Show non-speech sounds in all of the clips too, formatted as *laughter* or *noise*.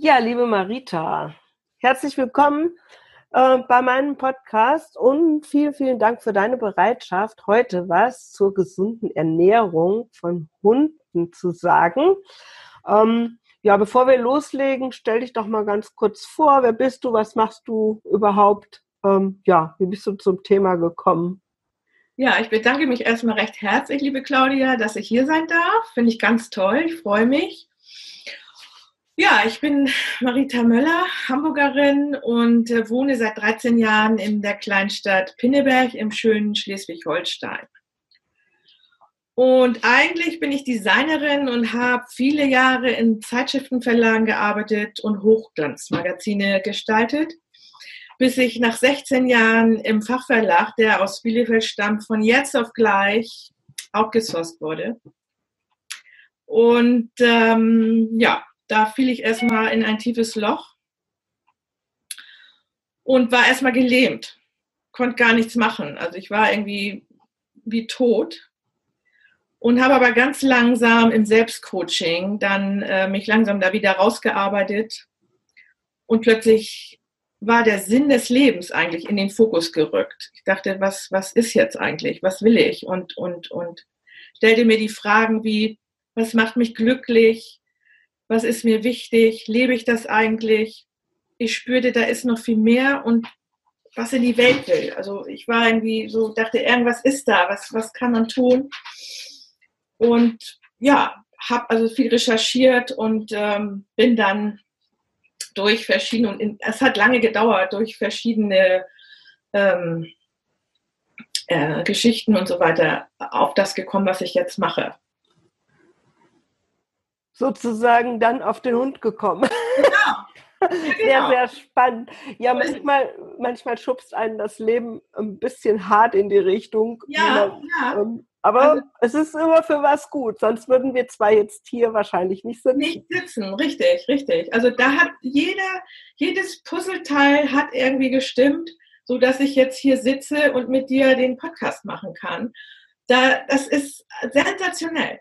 Ja, liebe Marita, herzlich willkommen äh, bei meinem Podcast und vielen, vielen Dank für deine Bereitschaft, heute was zur gesunden Ernährung von Hunden zu sagen. Ähm, ja, bevor wir loslegen, stell dich doch mal ganz kurz vor. Wer bist du? Was machst du überhaupt? Ähm, ja, wie bist du zum Thema gekommen? Ja, ich bedanke mich erstmal recht herzlich, liebe Claudia, dass ich hier sein darf. Finde ich ganz toll. Ich freue mich. Ja, ich bin Marita Möller, Hamburgerin und äh, wohne seit 13 Jahren in der Kleinstadt Pinneberg im schönen Schleswig-Holstein. Und eigentlich bin ich Designerin und habe viele Jahre in Zeitschriftenverlagen gearbeitet und Hochglanzmagazine gestaltet, bis ich nach 16 Jahren im Fachverlag, der aus Bielefeld stammt, von jetzt auf gleich outgesourced wurde. Und ähm, ja, da fiel ich erstmal in ein tiefes Loch und war erstmal gelähmt, konnte gar nichts machen. Also ich war irgendwie wie tot und habe aber ganz langsam im Selbstcoaching dann äh, mich langsam da wieder rausgearbeitet und plötzlich war der Sinn des Lebens eigentlich in den Fokus gerückt. Ich dachte, was, was ist jetzt eigentlich? Was will ich? Und, und, und stellte mir die Fragen wie, was macht mich glücklich? Was ist mir wichtig, lebe ich das eigentlich? Ich spürte, da ist noch viel mehr und was in die Welt will. Also ich war irgendwie so, dachte, irgendwas ist da, was, was kann man tun? Und ja, habe also viel recherchiert und ähm, bin dann durch verschiedene, und es hat lange gedauert, durch verschiedene ähm, äh, Geschichten und so weiter auf das gekommen, was ich jetzt mache sozusagen dann auf den Hund gekommen. Genau. *laughs* Sehr, genau. sehr spannend. Ja, manchmal, manchmal schubst einen das Leben ein bisschen hart in die Richtung. Ja, ja. Ähm, aber also, es ist immer für was gut, sonst würden wir zwar jetzt hier wahrscheinlich nicht sitzen. Nicht sitzen, richtig, richtig. Also da hat jeder, jedes Puzzleteil hat irgendwie gestimmt, sodass ich jetzt hier sitze und mit dir den Podcast machen kann. Da, das ist sensationell.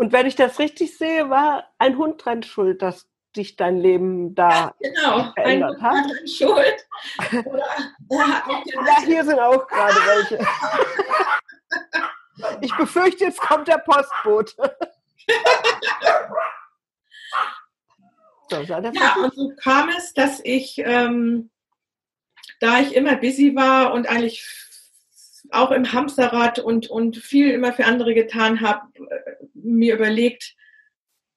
Und wenn ich das richtig sehe, war ein Hund dran schuld, dass dich dein Leben da ja, genau. verändert ein hat. Dran schuld. Oder, ja, hier sind auch gerade welche. *laughs* Ich befürchte, jetzt kommt der Postbote. so, ja, und so kam es, dass ich, ähm, da ich immer busy war und eigentlich auch im Hamsterrad und, und viel immer für andere getan habe, äh, mir überlegt,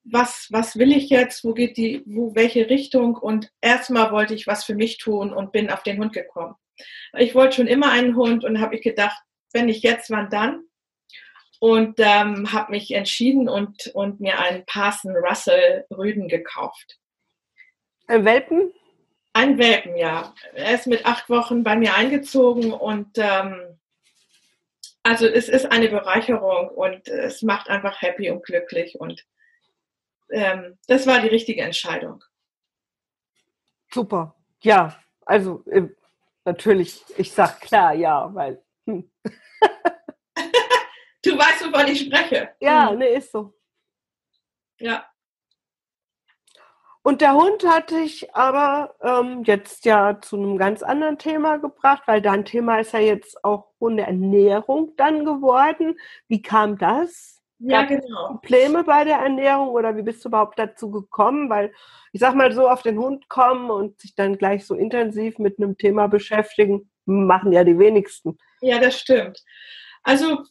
was, was will ich jetzt, wo geht die, wo, welche Richtung und erstmal wollte ich was für mich tun und bin auf den Hund gekommen. Ich wollte schon immer einen Hund und habe ich gedacht, wenn nicht jetzt, wann dann? Und ähm, habe mich entschieden und, und mir einen Parson Russell Rüden gekauft. Ein Welpen? Ein Welpen, ja. Er ist mit acht Wochen bei mir eingezogen und ähm, also es ist eine Bereicherung und es macht einfach happy und glücklich und ähm, das war die richtige Entscheidung. Super. Ja, also äh, natürlich, ich sag klar ja, weil. Hm. *laughs* du weißt, wovon ich spreche. Ja, hm. ne, ist so. Ja. Und der Hund hatte ich aber ähm, jetzt ja zu einem ganz anderen Thema gebracht, weil dein Thema ist ja jetzt auch Hundeernährung dann geworden. Wie kam das? Ja, genau. Probleme bei der Ernährung oder wie bist du überhaupt dazu gekommen? Weil ich sag mal so auf den Hund kommen und sich dann gleich so intensiv mit einem Thema beschäftigen, machen ja die wenigsten. Ja, das stimmt. Also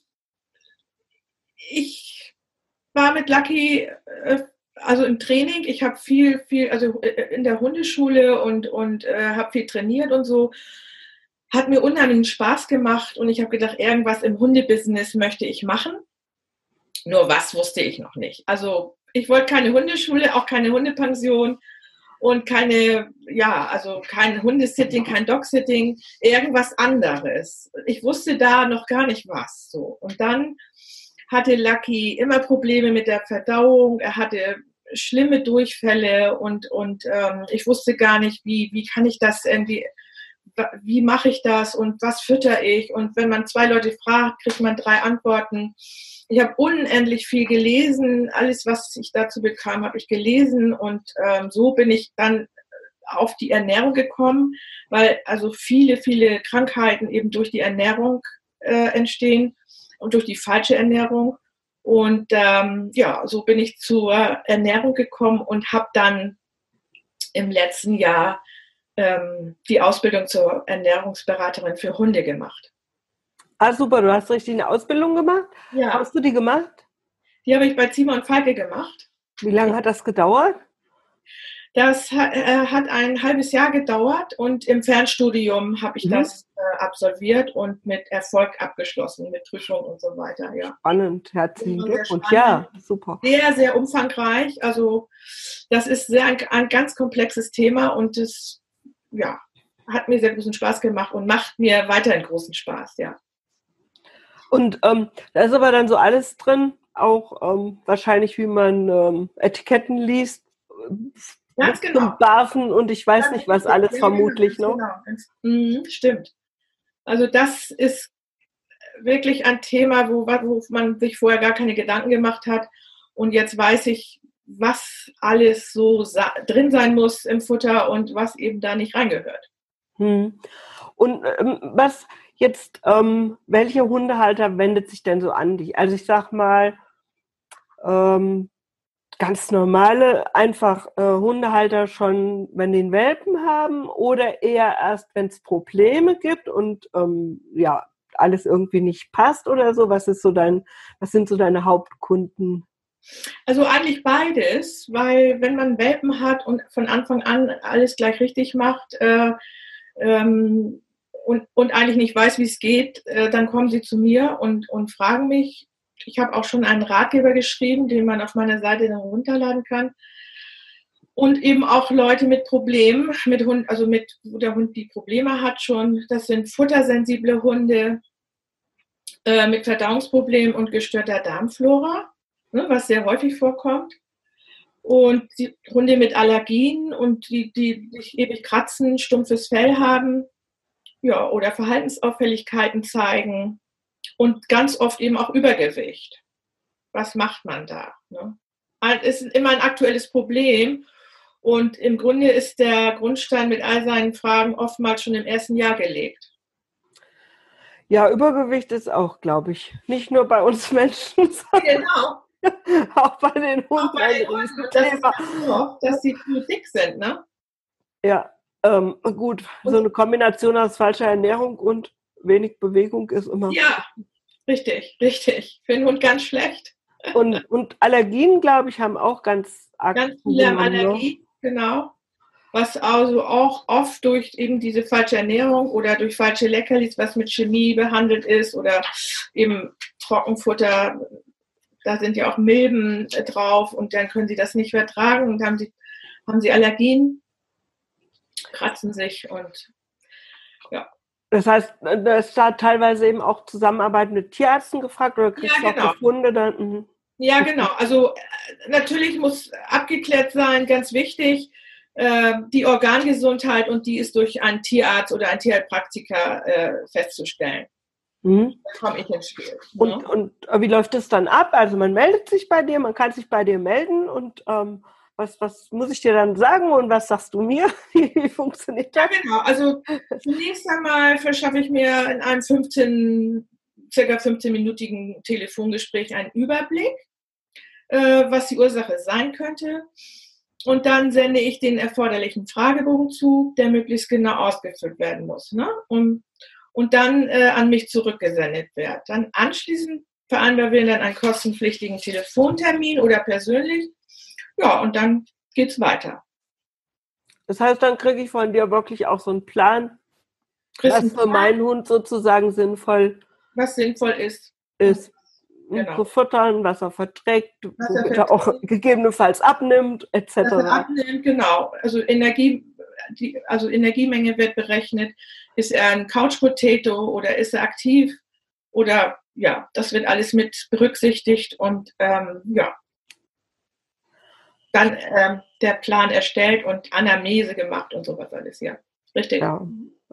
ich war mit Lucky äh, also im Training, ich habe viel, viel, also äh, in der Hundeschule und, und äh, habe viel trainiert und so. Hat mir unheimlichen Spaß gemacht und ich habe gedacht, irgendwas im Hundebusiness möchte ich machen. Nur was wusste ich noch nicht. Also ich wollte keine Hundeschule, auch keine Hundepension und keine, ja, also kein Hundesitting, kein Dogsitting, irgendwas anderes. Ich wusste da noch gar nicht was. So. Und dann hatte Lucky immer Probleme mit der Verdauung, er hatte schlimme Durchfälle und, und ähm, ich wusste gar nicht, wie, wie kann ich das irgendwie wie mache ich das und was fütter ich? Und wenn man zwei Leute fragt, kriegt man drei Antworten. Ich habe unendlich viel gelesen. Alles, was ich dazu bekam, habe ich gelesen. Und ähm, so bin ich dann auf die Ernährung gekommen, weil also viele, viele Krankheiten eben durch die Ernährung äh, entstehen und durch die falsche Ernährung. Und ähm, ja, so bin ich zur Ernährung gekommen und habe dann im letzten Jahr ähm, die Ausbildung zur Ernährungsberaterin für Hunde gemacht. Ah, super, du hast richtig eine Ausbildung gemacht? Ja. Hast du die gemacht? Die habe ich bei Zimmer und Falke gemacht. Wie lange hat das gedauert? Das äh, hat ein halbes Jahr gedauert und im Fernstudium habe ich mhm. das äh, absolviert und mit Erfolg abgeschlossen, mit Prüfung und so weiter. Ja. Spannend, herzlichen Glückwunsch. Ja, super. Sehr, sehr umfangreich. Also das ist sehr ein, ein ganz komplexes Thema und es ja, hat mir sehr großen Spaß gemacht und macht mir weiterhin großen Spaß, ja. Und ähm, da ist aber dann so alles drin, auch ähm, wahrscheinlich, wie man ähm, Etiketten liest, Ganz genau. Zum Barfen und ich weiß ja, nicht, was alles ja, vermutlich noch. Genau. Mhm, stimmt. Also das ist wirklich ein Thema, wo, wo man sich vorher gar keine Gedanken gemacht hat. Und jetzt weiß ich, was alles so drin sein muss im Futter und was eben da nicht reingehört. Hm. Und ähm, was jetzt, ähm, welche Hundehalter wendet sich denn so an dich? Also ich sag mal, ähm, ganz normale, einfach äh, Hundehalter schon, wenn den Welpen haben oder eher erst, wenn es Probleme gibt und ähm, ja, alles irgendwie nicht passt oder so? Was ist so dein, was sind so deine Hauptkunden? Also eigentlich beides, weil wenn man Welpen hat und von Anfang an alles gleich richtig macht äh, ähm, und, und eigentlich nicht weiß, wie es geht, äh, dann kommen sie zu mir und, und fragen mich, ich habe auch schon einen Ratgeber geschrieben, den man auf meiner Seite dann runterladen kann. Und eben auch Leute mit Problemen, mit Hund, also mit, wo der Hund die Probleme hat schon. Das sind futtersensible Hunde äh, mit Verdauungsproblemen und gestörter Darmflora, ne, was sehr häufig vorkommt. Und die Hunde mit Allergien und die, die sich ewig kratzen, stumpfes Fell haben, ja, oder Verhaltensauffälligkeiten zeigen, und ganz oft eben auch Übergewicht. Was macht man da? Ne? Es ist immer ein aktuelles Problem. Und im Grunde ist der Grundstein mit all seinen Fragen oftmals schon im ersten Jahr gelegt. Ja, Übergewicht ist auch, glaube ich, nicht nur bei uns Menschen, *laughs* sondern genau. auch bei den Hunden. Auch bei den Hunden. Das ist auch, dass sie zu dick sind, ne? Ja, ähm, gut. So eine Kombination aus falscher Ernährung und wenig Bewegung ist immer. Ja, richtig, richtig. Für den Hund ganz schlecht. Und, und Allergien, glaube ich, haben auch ganz arg. Ganz viele haben Allergien, genau. Was also auch oft durch eben diese falsche Ernährung oder durch falsche Leckerlis, was mit Chemie behandelt ist oder eben Trockenfutter, da sind ja auch Milben drauf und dann können sie das nicht vertragen und haben sie, haben sie Allergien, kratzen sich und das heißt, da ist da teilweise eben auch Zusammenarbeit mit Tierärzten gefragt oder kriegst ja, genau. du auch Befunde dann? Mhm. Ja, genau. Also äh, natürlich muss abgeklärt sein, ganz wichtig, äh, die Organgesundheit und die ist durch einen Tierarzt oder einen Tierheilpraktiker äh, festzustellen. Mhm. Da komme ich ins Spiel. Und, ne? und wie läuft das dann ab? Also man meldet sich bei dir, man kann sich bei dir melden und ähm, was, was muss ich dir dann sagen und was sagst du mir? *laughs* Wie funktioniert das? Ja, genau. Also zunächst einmal verschaffe ich mir in einem 15, circa 15-minütigen Telefongespräch einen Überblick, äh, was die Ursache sein könnte. Und dann sende ich den erforderlichen Fragebogen zu, der möglichst genau ausgefüllt werden muss. Ne? Und, und dann äh, an mich zurückgesendet wird. Dann anschließend vereinbaren wir dann einen kostenpflichtigen Telefontermin oder persönlich ja, und dann geht's weiter. Das heißt, dann kriege ich von dir wirklich auch so einen Plan, was für meinen Hund sozusagen sinnvoll was sinnvoll ist. Ist. Genau. Zu futtern, was er verträgt, was er, verträgt. er auch gegebenenfalls abnimmt, etc. Abnimmt, genau. Also Energie, die, also Energiemenge wird berechnet. Ist er ein Couch Potato oder ist er aktiv? Oder ja, das wird alles mit berücksichtigt und ähm, ja, dann ähm, der Plan erstellt und Anamnese gemacht und sowas alles, ja. Richtig. Ja.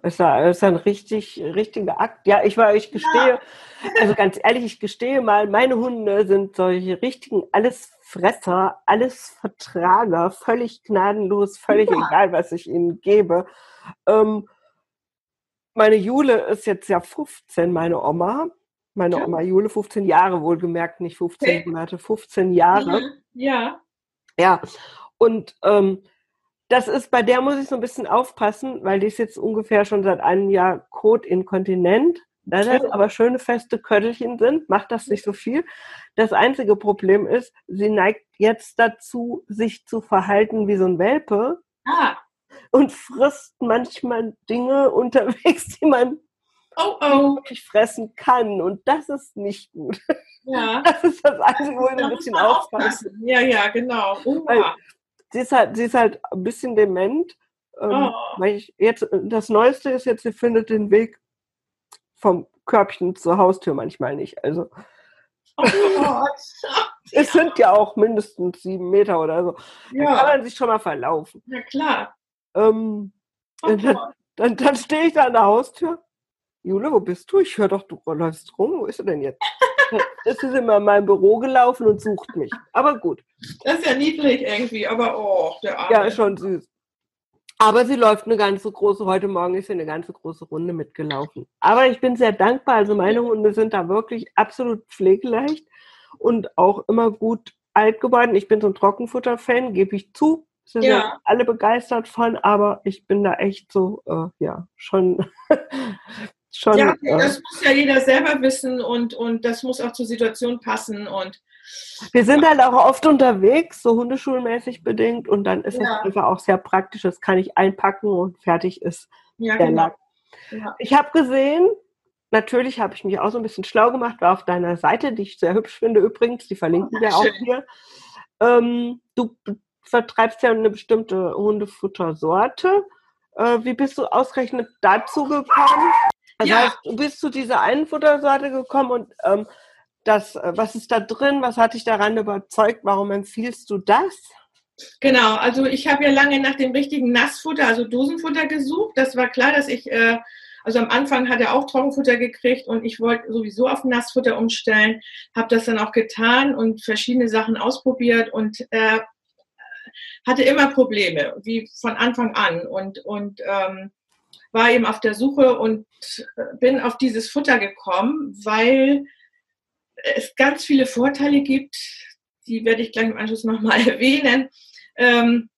ja, ist ein richtig, richtiger Akt. Ja, ich war, ich gestehe, ja. also ganz ehrlich, ich gestehe mal, meine Hunde sind solche richtigen Allesfresser, Allesvertrager, völlig gnadenlos, völlig ja. egal, was ich ihnen gebe. Ähm, meine Jule ist jetzt ja 15, meine Oma. Meine ja. Oma Jule, 15 Jahre wohlgemerkt, nicht 15 Monate, 15 Jahre. Ja. Ja. Und ähm, das ist, bei der muss ich so ein bisschen aufpassen, weil die ist jetzt ungefähr schon seit einem Jahr Kotinkontinent. Da das oh. aber schöne feste Köttelchen sind, macht das nicht so viel. Das einzige Problem ist, sie neigt jetzt dazu, sich zu verhalten wie so ein Welpe. Ah. Und frisst manchmal Dinge *laughs* unterwegs, die man oh, oh. wirklich fressen kann. Und das ist nicht gut. Ja. *laughs* Das ist das Einzige, wo ich ein bisschen aufpassen. Ja, ja, genau. Weil, sie ist halt, sie ist halt ein bisschen dement. Ähm, oh. weil ich jetzt, das Neueste ist jetzt, sie findet den Weg vom Körbchen zur Haustür manchmal nicht. Also oh *laughs* es sind ja auch mindestens sieben Meter oder so. Ja. Da kann man sich schon mal verlaufen. Ja klar. Ähm, oh, dann, dann, dann stehe ich da an der Haustür. Jule, wo bist du? Ich höre doch, du läufst rum. Wo ist du denn jetzt? *laughs* ist sie immer in mein Büro gelaufen und sucht mich. Aber gut. Das ist ja niedlich irgendwie, aber oh, der Arme. Ja, ist schon süß. Aber sie läuft eine ganze große, heute Morgen ist sie eine ganze große Runde mitgelaufen. Aber ich bin sehr dankbar. Also meine Hunde sind da wirklich absolut pflegeleicht und auch immer gut alt geworden. Ich bin so ein Trockenfutter-Fan, gebe ich zu. Sind ja. ja. alle begeistert von, aber ich bin da echt so, äh, ja, schon *laughs* schon. Ja, das muss ja jeder selber wissen und, und das muss auch zur Situation passen und wir sind halt auch oft unterwegs, so hundeschulmäßig bedingt, und dann ist ja. es einfach auch sehr praktisch. Das kann ich einpacken und fertig ist ja, der genau. Lack. Ja. Ich habe gesehen, natürlich habe ich mich auch so ein bisschen schlau gemacht, war auf deiner Seite, die ich sehr hübsch finde übrigens, die verlinken oh, wir auch hier. Ähm, du vertreibst ja eine bestimmte Hundefuttersorte. Äh, wie bist du ausgerechnet dazu gekommen? Das ja. heißt, du bist zu dieser einen Futtersorte gekommen und ähm, das, äh, was ist da drin? Was hat dich daran überzeugt? Warum empfiehlst du das? Genau, also ich habe ja lange nach dem richtigen Nassfutter, also Dosenfutter gesucht. Das war klar, dass ich, äh, also am Anfang hat er auch Trockenfutter gekriegt und ich wollte sowieso auf Nassfutter umstellen, habe das dann auch getan und verschiedene Sachen ausprobiert und äh, hatte immer Probleme, wie von Anfang an und, und ähm, war eben auf der Suche und äh, bin auf dieses Futter gekommen, weil es ganz viele Vorteile gibt. Die werde ich gleich im Anschluss nochmal *laughs* erwähnen. Ähm,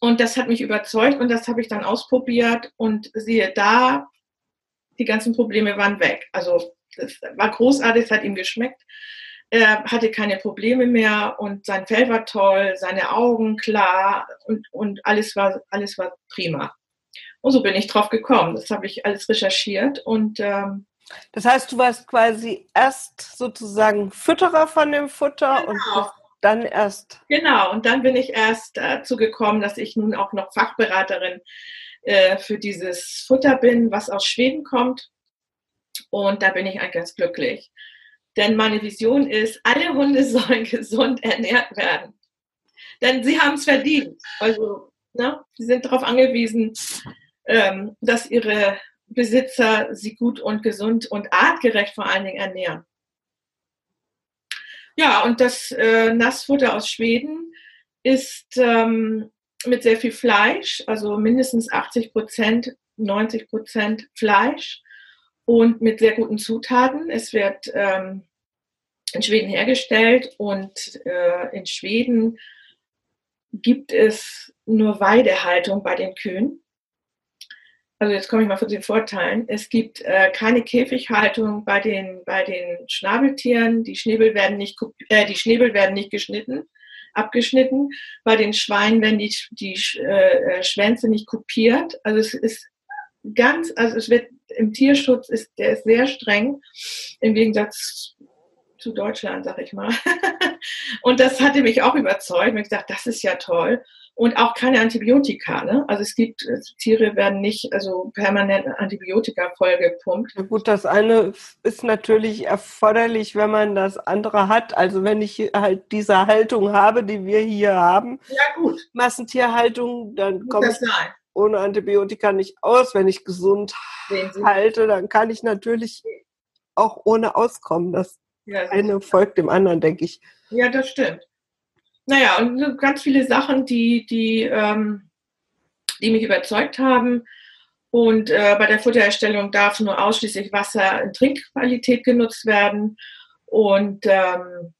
und das hat mich überzeugt und das habe ich dann ausprobiert und siehe da, die ganzen Probleme waren weg. Also das war großartig, es hat ihm geschmeckt. Er hatte keine Probleme mehr und sein Fell war toll, seine Augen klar und, und alles, war, alles war prima. Und so bin ich drauf gekommen. Das habe ich alles recherchiert und ähm, das heißt, du warst quasi erst sozusagen Fütterer von dem Futter genau. und dann erst. Genau, und dann bin ich erst dazu gekommen, dass ich nun auch noch Fachberaterin äh, für dieses Futter bin, was aus Schweden kommt. Und da bin ich eigentlich ganz glücklich. Denn meine Vision ist, alle Hunde *laughs* sollen gesund ernährt werden. Denn sie haben es verdient. Also, ne, sie sind darauf angewiesen, ähm, dass ihre Besitzer sie gut und gesund und artgerecht vor allen Dingen ernähren. Ja, und das äh, Nassfutter aus Schweden ist ähm, mit sehr viel Fleisch, also mindestens 80 Prozent, 90 Prozent Fleisch und mit sehr guten Zutaten. Es wird ähm, in Schweden hergestellt und äh, in Schweden gibt es nur Weidehaltung bei den Kühen. Also jetzt komme ich mal zu den Vorteilen. Es gibt äh, keine Käfighaltung bei den, bei den Schnabeltieren. Die Schnäbel werden nicht, äh, die Schnäbel werden nicht geschnitten, abgeschnitten. Bei den Schweinen werden die, die äh, Schwänze nicht kopiert. Also es ist ganz, also es wird im Tierschutz ist der ist sehr streng im Gegensatz zu Deutschland, sag ich mal. *laughs* und das hatte mich auch überzeugt. Ich dachte, das ist ja toll und auch keine Antibiotika. Ne? Also es gibt, äh, Tiere werden nicht also permanent Antibiotika vollgepumpt. Ja gut, das eine ist natürlich erforderlich, wenn man das andere hat. Also wenn ich halt diese Haltung habe, die wir hier haben, ja, gut. Massentierhaltung, dann komme ich, ohne Antibiotika nicht aus. Wenn ich gesund halte, dann kann ich natürlich auch ohne auskommen. Das ja, eine folgt dem anderen, denke ich. Ja, das stimmt. Naja, und ganz viele Sachen, die, die, ähm, die mich überzeugt haben. Und äh, bei der Futtererstellung darf nur ausschließlich Wasser in Trinkqualität genutzt werden. Und ähm,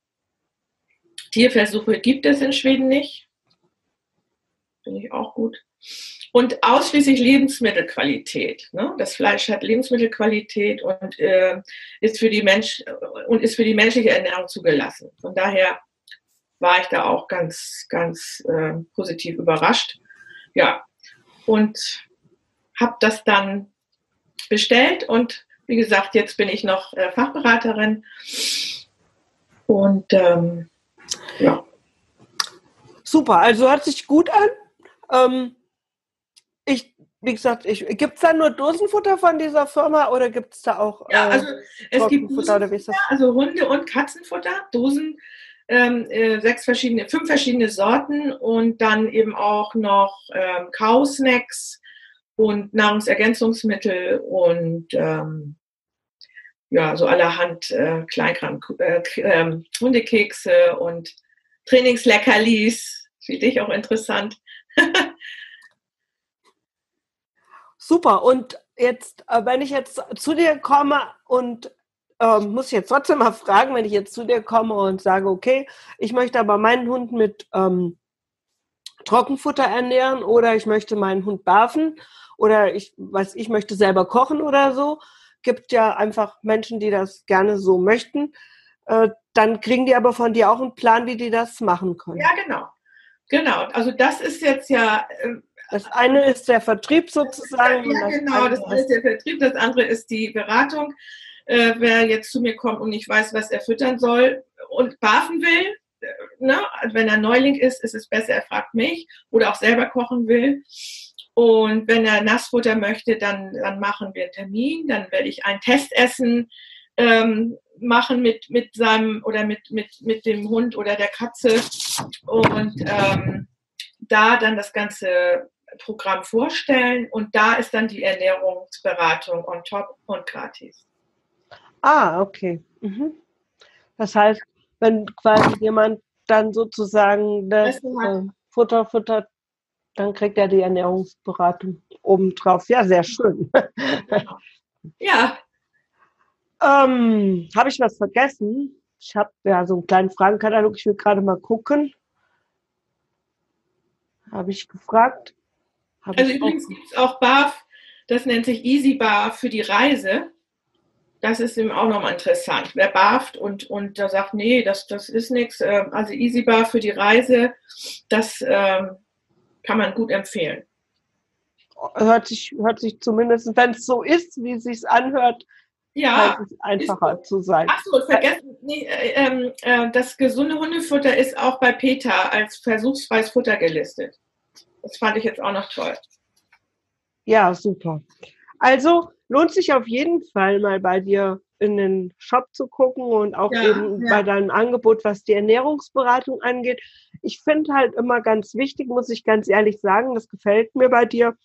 Tierversuche gibt es in Schweden nicht. Finde ich auch gut. Und ausschließlich Lebensmittelqualität. Ne? Das Fleisch hat Lebensmittelqualität und äh, ist für die Mensch und ist für die menschliche Ernährung zugelassen. Von daher war ich da auch ganz, ganz äh, positiv überrascht. Ja, und habe das dann bestellt und wie gesagt, jetzt bin ich noch äh, Fachberaterin und ähm, ja. Super, also hört sich gut an. Ähm, ich, wie gesagt, gibt es da nur Dosenfutter von dieser Firma oder gibt es da auch ja, äh, also es gibt Dosenfutter, also Hunde- und Katzenfutter, Dosen, ähm, äh, sechs verschiedene, fünf verschiedene Sorten und dann eben auch noch ähm, Kausnacks und Nahrungsergänzungsmittel und ähm, ja, so allerhand äh, Kleinkram, äh, äh, Hundekekse und Trainingsleckerlis. Für dich auch interessant. *laughs* Super. Und jetzt, äh, wenn ich jetzt zu dir komme und ähm, muss ich jetzt trotzdem mal fragen, wenn ich jetzt zu dir komme und sage, okay, ich möchte aber meinen Hund mit ähm, Trockenfutter ernähren oder ich möchte meinen Hund barfen oder ich, was ich möchte selber kochen oder so, gibt ja einfach Menschen, die das gerne so möchten. Äh, dann kriegen die aber von dir auch einen Plan, wie die das machen können. Ja, genau. Genau. Also das ist jetzt ja. Äh, das eine ist der Vertrieb sozusagen. Ja, genau. Das ist der Vertrieb. Das andere ist die Beratung. Äh, wer jetzt zu mir kommt und nicht weiß, was er füttern soll und barfen will, äh, ne? Also wenn er Neuling ist, ist es besser, er fragt mich oder auch selber kochen will. Und wenn er Nassfutter möchte, dann, dann machen wir einen Termin, dann werde ich ein Testessen ähm, machen mit, mit seinem oder mit, mit, mit dem Hund oder der Katze und ähm, da dann das ganze Programm vorstellen und da ist dann die Ernährungsberatung on top und gratis. Ah, okay. Mhm. Das heißt, wenn quasi jemand dann sozusagen das äh, Futter futtert, dann kriegt er die Ernährungsberatung obendrauf. Ja, sehr schön. *laughs* ja. Ähm, habe ich was vergessen? Ich habe ja so einen kleinen Fragenkatalog. Ich will gerade mal gucken. Habe ich gefragt. Hab also ich übrigens gibt es auch BAF, das nennt sich Easy Bar für die Reise. Das ist eben auch nochmal interessant. Wer barft und, und da sagt, nee, das, das ist nichts. Ähm, also Easy Bar für die Reise, das ähm, kann man gut empfehlen. Hört sich, hört sich zumindest, wenn es so ist, wie es sich anhört, ja, einfacher ist, zu sein. Achso, vergessen, nee, äh, äh, das gesunde Hundefutter ist auch bei PETA als versuchsfreies Futter gelistet. Das fand ich jetzt auch noch toll. Ja, super. Also lohnt sich auf jeden Fall mal bei dir in den Shop zu gucken und auch ja, eben ja. bei deinem Angebot, was die Ernährungsberatung angeht. Ich finde halt immer ganz wichtig, muss ich ganz ehrlich sagen, das gefällt mir bei dir,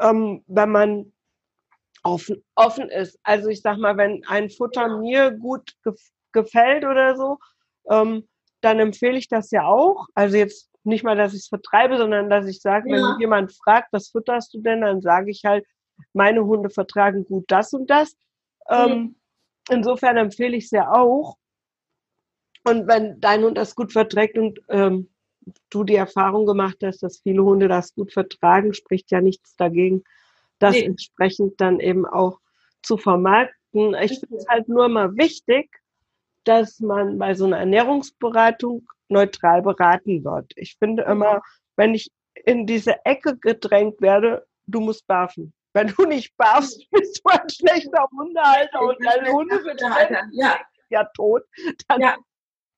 ähm, wenn man offen, offen ist. Also ich sag mal, wenn ein Futter mir gut gef gefällt oder so, ähm, dann empfehle ich das ja auch. Also jetzt nicht mal, dass ich es vertreibe, sondern dass ich sage, ja. wenn jemand fragt, was futterst du denn, dann sage ich halt, meine Hunde vertragen gut das und das. Mhm. Ähm, insofern empfehle ich es ja auch. Und wenn dein Hund das gut verträgt und ähm, du die Erfahrung gemacht hast, dass viele Hunde das gut vertragen, spricht ja nichts dagegen, das nee. entsprechend dann eben auch zu vermarkten. Ich finde es halt nur mal wichtig, dass man bei so einer Ernährungsberatung neutral beraten wird. Ich finde immer, wenn ich in diese Ecke gedrängt werde, du musst barfen. Wenn du nicht barfst, *laughs* bist du ein schlechter Hundehalter und deine Hunde sind ja. ja tot. Dann, ja.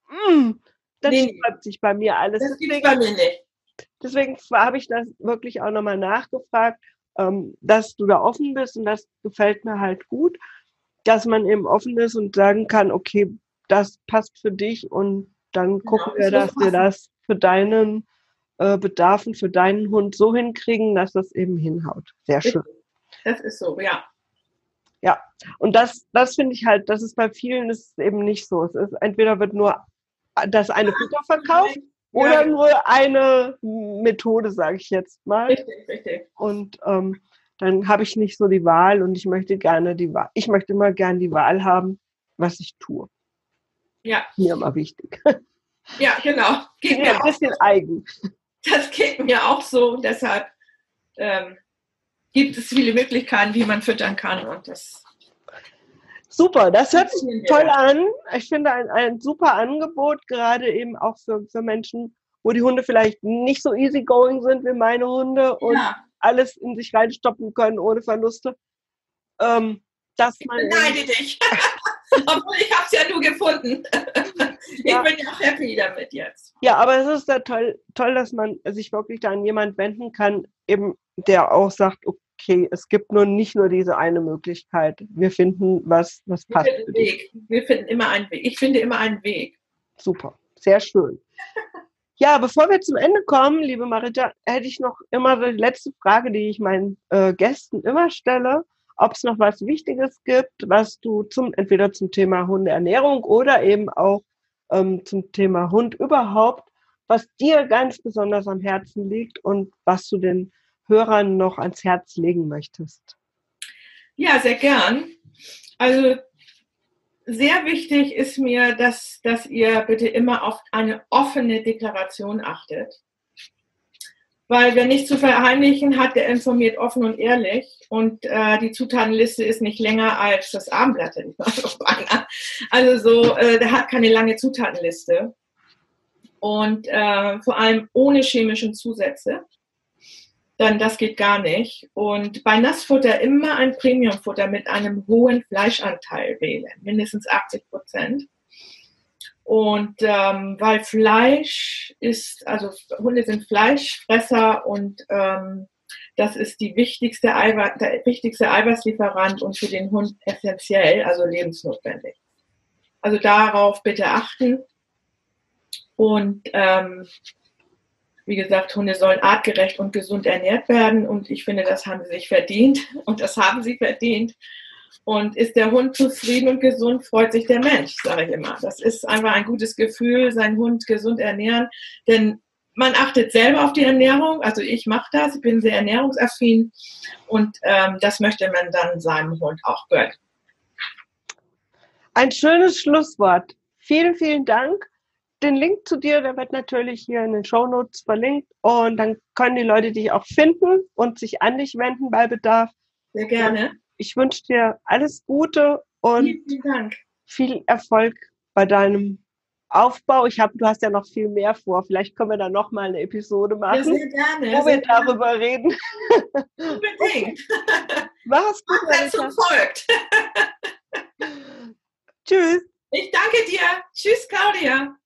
Mh, mm, das nee, schreibt sich bei mir alles. Das deswegen, bei mir nicht. Deswegen habe ich das wirklich auch nochmal nachgefragt, ähm, dass du da offen bist und das gefällt mir halt gut, dass man eben offen ist und sagen kann, okay, das passt für dich und dann genau, gucken wir, dass wir das für deinen äh, Bedarfen für deinen Hund so hinkriegen, dass das eben hinhaut. Sehr schön. Das ist so, ja. Ja, und das, das finde ich halt, das ist bei vielen ist eben nicht so. Es ist entweder wird nur das eine Futter verkauft ja. oder nur eine Methode, sage ich jetzt mal. Richtig, richtig. Und ähm, dann habe ich nicht so die Wahl und ich möchte gerne die Wahl. Ich möchte immer gerne die Wahl haben, was ich tue. Ja. Mir immer wichtig. Ja, genau. Geht mir ein bisschen so. eigen. Das geht mir auch so. Deshalb ähm, gibt es viele Möglichkeiten, wie man füttern kann. Und das Super, das hört sich toll an. Ich finde ein, ein super Angebot, gerade eben auch für, für Menschen, wo die Hunde vielleicht nicht so easygoing sind wie meine Hunde und ja. alles in sich reinstoppen können ohne Verluste. Ähm, dass ich beneide dich. *laughs* *laughs* Obwohl ich habe es ja nur gefunden. *laughs* ich ja. bin ja happy damit jetzt. Ja, aber es ist ja toll, toll, dass man sich wirklich da an jemanden wenden kann, eben der auch sagt, okay, es gibt nur nicht nur diese eine Möglichkeit. Wir finden was, was passt. Wir finden, Weg. Wir finden immer einen Weg. Ich finde immer einen Weg. Super, sehr schön. Ja, bevor wir zum Ende kommen, liebe Marita, hätte ich noch immer die letzte Frage, die ich meinen äh, Gästen immer stelle ob es noch was Wichtiges gibt, was du zum, entweder zum Thema Hundeernährung oder eben auch ähm, zum Thema Hund überhaupt, was dir ganz besonders am Herzen liegt und was du den Hörern noch ans Herz legen möchtest. Ja, sehr gern. Also sehr wichtig ist mir, dass, dass ihr bitte immer auf eine offene Deklaration achtet. Weil wer nichts zu verheimlichen hat, der informiert offen und ehrlich. Und äh, die Zutatenliste ist nicht länger als das Abendblatt. *laughs* Also so, äh, der hat keine lange Zutatenliste. Und äh, vor allem ohne chemischen Zusätze. Dann das geht gar nicht. Und bei Nassfutter immer ein Premiumfutter mit einem hohen Fleischanteil wählen, mindestens 80 Prozent. Und ähm, weil Fleisch ist, also Hunde sind Fleischfresser und ähm, das ist die wichtigste Eiweiß, der wichtigste Eiweißlieferant und für den Hund essentiell, also lebensnotwendig. Also darauf bitte achten. Und ähm, wie gesagt, Hunde sollen artgerecht und gesund ernährt werden und ich finde, das haben sie sich verdient und das haben sie verdient. Und ist der Hund zufrieden und gesund, freut sich der Mensch, sage ich immer. Das ist einfach ein gutes Gefühl, seinen Hund gesund ernähren. Denn man achtet selber auf die Ernährung. Also ich mache das, ich bin sehr ernährungsaffin und ähm, das möchte man dann seinem Hund auch gönnen. Ein schönes Schlusswort. Vielen, vielen Dank. Den Link zu dir, der wird natürlich hier in den Show Notes verlinkt und dann können die Leute dich auch finden und sich an dich wenden bei Bedarf. Sehr gerne. Ich wünsche dir alles Gute und vielen, viel Erfolg bei deinem Aufbau. Ich habe, du hast ja noch viel mehr vor. Vielleicht können wir da noch mal eine Episode machen, ja, sehr gerne, wo wir darüber gerne. reden. Unbedingt. *laughs* Mach's gut. Absetzung folgt. Tschüss. Ich danke dir. Tschüss, Claudia.